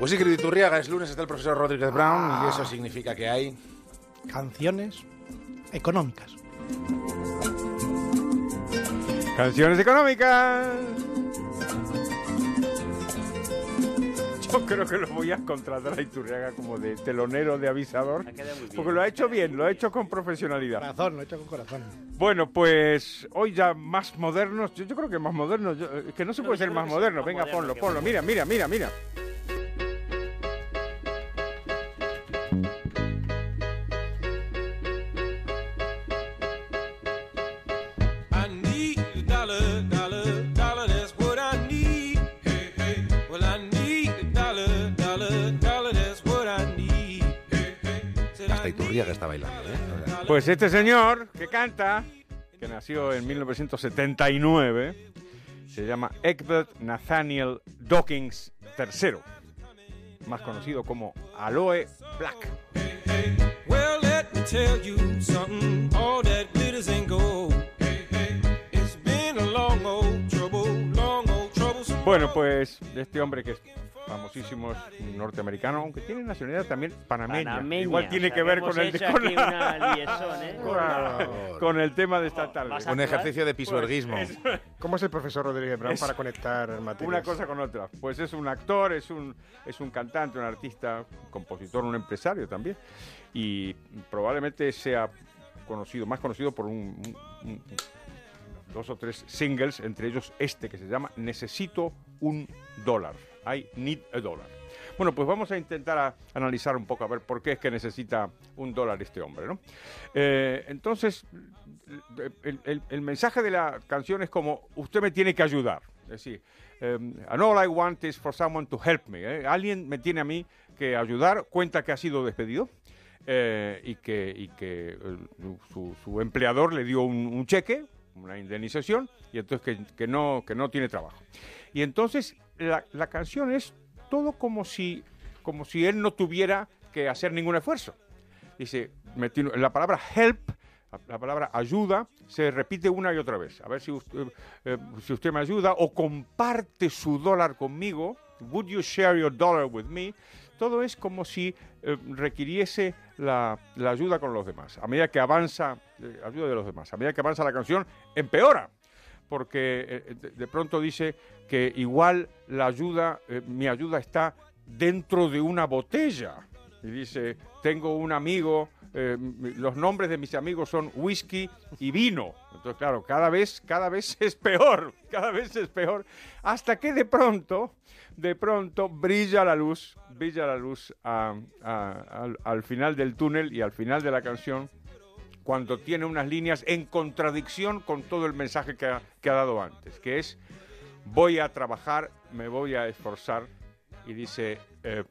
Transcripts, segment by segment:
Pues sí, querido Iturriaga, es lunes, está el profesor Rodríguez Brown y eso significa que hay... Canciones económicas. Canciones económicas. Yo creo que lo voy a contratar a Iturriaga como de telonero, de avisador. Ha. Porque lo ha hecho bien, lo ha hecho con profesionalidad. Corazón, lo he hecho con corazón. Bueno, pues hoy ya más modernos. Yo, yo creo que más modernos. yo- es que no se puede ser más moderno. más Venga, moderno ponlo, ponlo. Mira, mira, mira, mira. Iturriaga está bailando, ¿eh? Pues este señor que canta, que nació en 1979, se llama Egbert Nathaniel Dawkins III, más conocido como Aloe Black. Bueno, pues este hombre que es famosísimo, es un norteamericano, aunque tiene nacionalidad también panameña. Panameña, Igual tiene o sea, que ver con el, con, liaison, ¿eh? con el tema de esta tarde. Un ejercicio de pisuerguismo. Pues, ¿Cómo es el profesor Rodríguez Brown Es- para conectar materias? Una cosa con otra. Pues es un actor, es un, es un cantante, un artista, un compositor, un empresario también. Y probablemente sea conocido, más conocido por un, un- un- dos o tres singles, entre ellos este que se llama Necesito un dólar. I need a dollar. Bueno, pues vamos a intentar analizar un poco a ver por qué es que necesita un dólar este hombre, ¿no? Eh, entonces, el, mensaje de la canción es como, usted me tiene que ayudar. Es decir, um, and all I want is for someone to help me. ¿eh? Alguien me tiene a mí que ayudar, cuenta que ha sido despedido eh, y que, su, empleador le dio un cheque, una indemnización, y entonces que, que no, que no tiene trabajo. Y entonces la, la canción es todo como si, como si él no tuviera que hacer ningún esfuerzo. Dice, me tiene- la palabra help, la palabra ayuda, se repite una y otra vez. A ver si usted, eh, si usted me ayuda o comparte su dólar conmigo. Would you share your dollar with me? Todo es como si eh, requiriese la, ayuda con los demás. A medida que avanza, eh, ayuda de los demás, a medida que avanza la canción, empeora porque eh, de, de pronto dice que igual la ayuda, mi ayuda está dentro de una botella. Y dice, tengo un amigo, eh, los nombres de mis amigos son whisky y vino. Entonces, claro, cada vez, cada vez es peor, cada vez es peor, hasta que de pronto, de pronto brilla la luz, brilla la luz al, al final del túnel y al final de la canción, cuando tiene unas líneas en contradicción con todo el mensaje que ha, dado antes, que es voy a trabajar, me voy a esforzar y dice eh,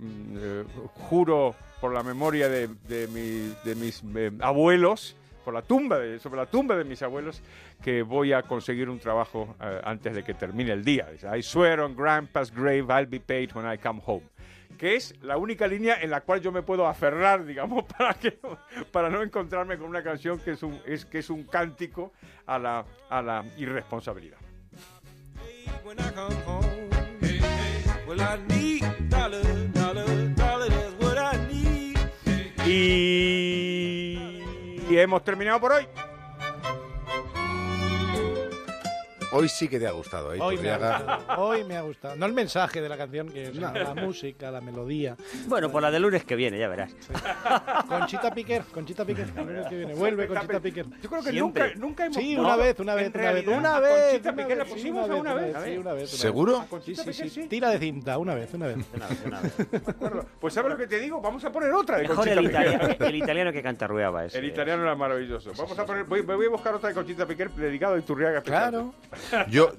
eh, juro por la memoria de, de mi- de mis eh, abuelos, por la tumba de, sobre la tumba de mis abuelos, que voy a conseguir un trabajo eh, antes de que termine el día. I swear on grandpa's grave I'll be paid when I come home que es la única línea en la cual yo me puedo aferrar, digamos, para, que, para no encontrarme con una canción que es un, es, que es un cántico a la, a la irresponsabilidad. Hey, hemos terminado por hoy. Hoy sí que te ha gustado, ¿eh? Hoy me, ha gustado, hoy me ha gustado. No el mensaje de la canción, que es la música, la melodía. Bueno, por la de lunes que viene, ya verás. Conchita Piquer, Conchita Piquer, el lunes que viene. Vuelve Conchita Piquer. Yo creo que nunca, nunca hemos... Sí, No, una vez, una vez, una vez. Una vez. Conchita una Piquer la pusimos una vez. una. ¿Seguro? Sí, sí, sí. Tira de cinta, una vez, una vez. Una vez, una vez. Pues ¿sabes lo que te digo? Vamos a poner otra de Mejor Conchita el Piquer. italiano, el italiano que cantarrueaba ese. El italiano era maravilloso. Vamos a poner, voy, voy a buscar otra de Conchita Piquer dedicado a Iturriaga. Claro. Yo, yo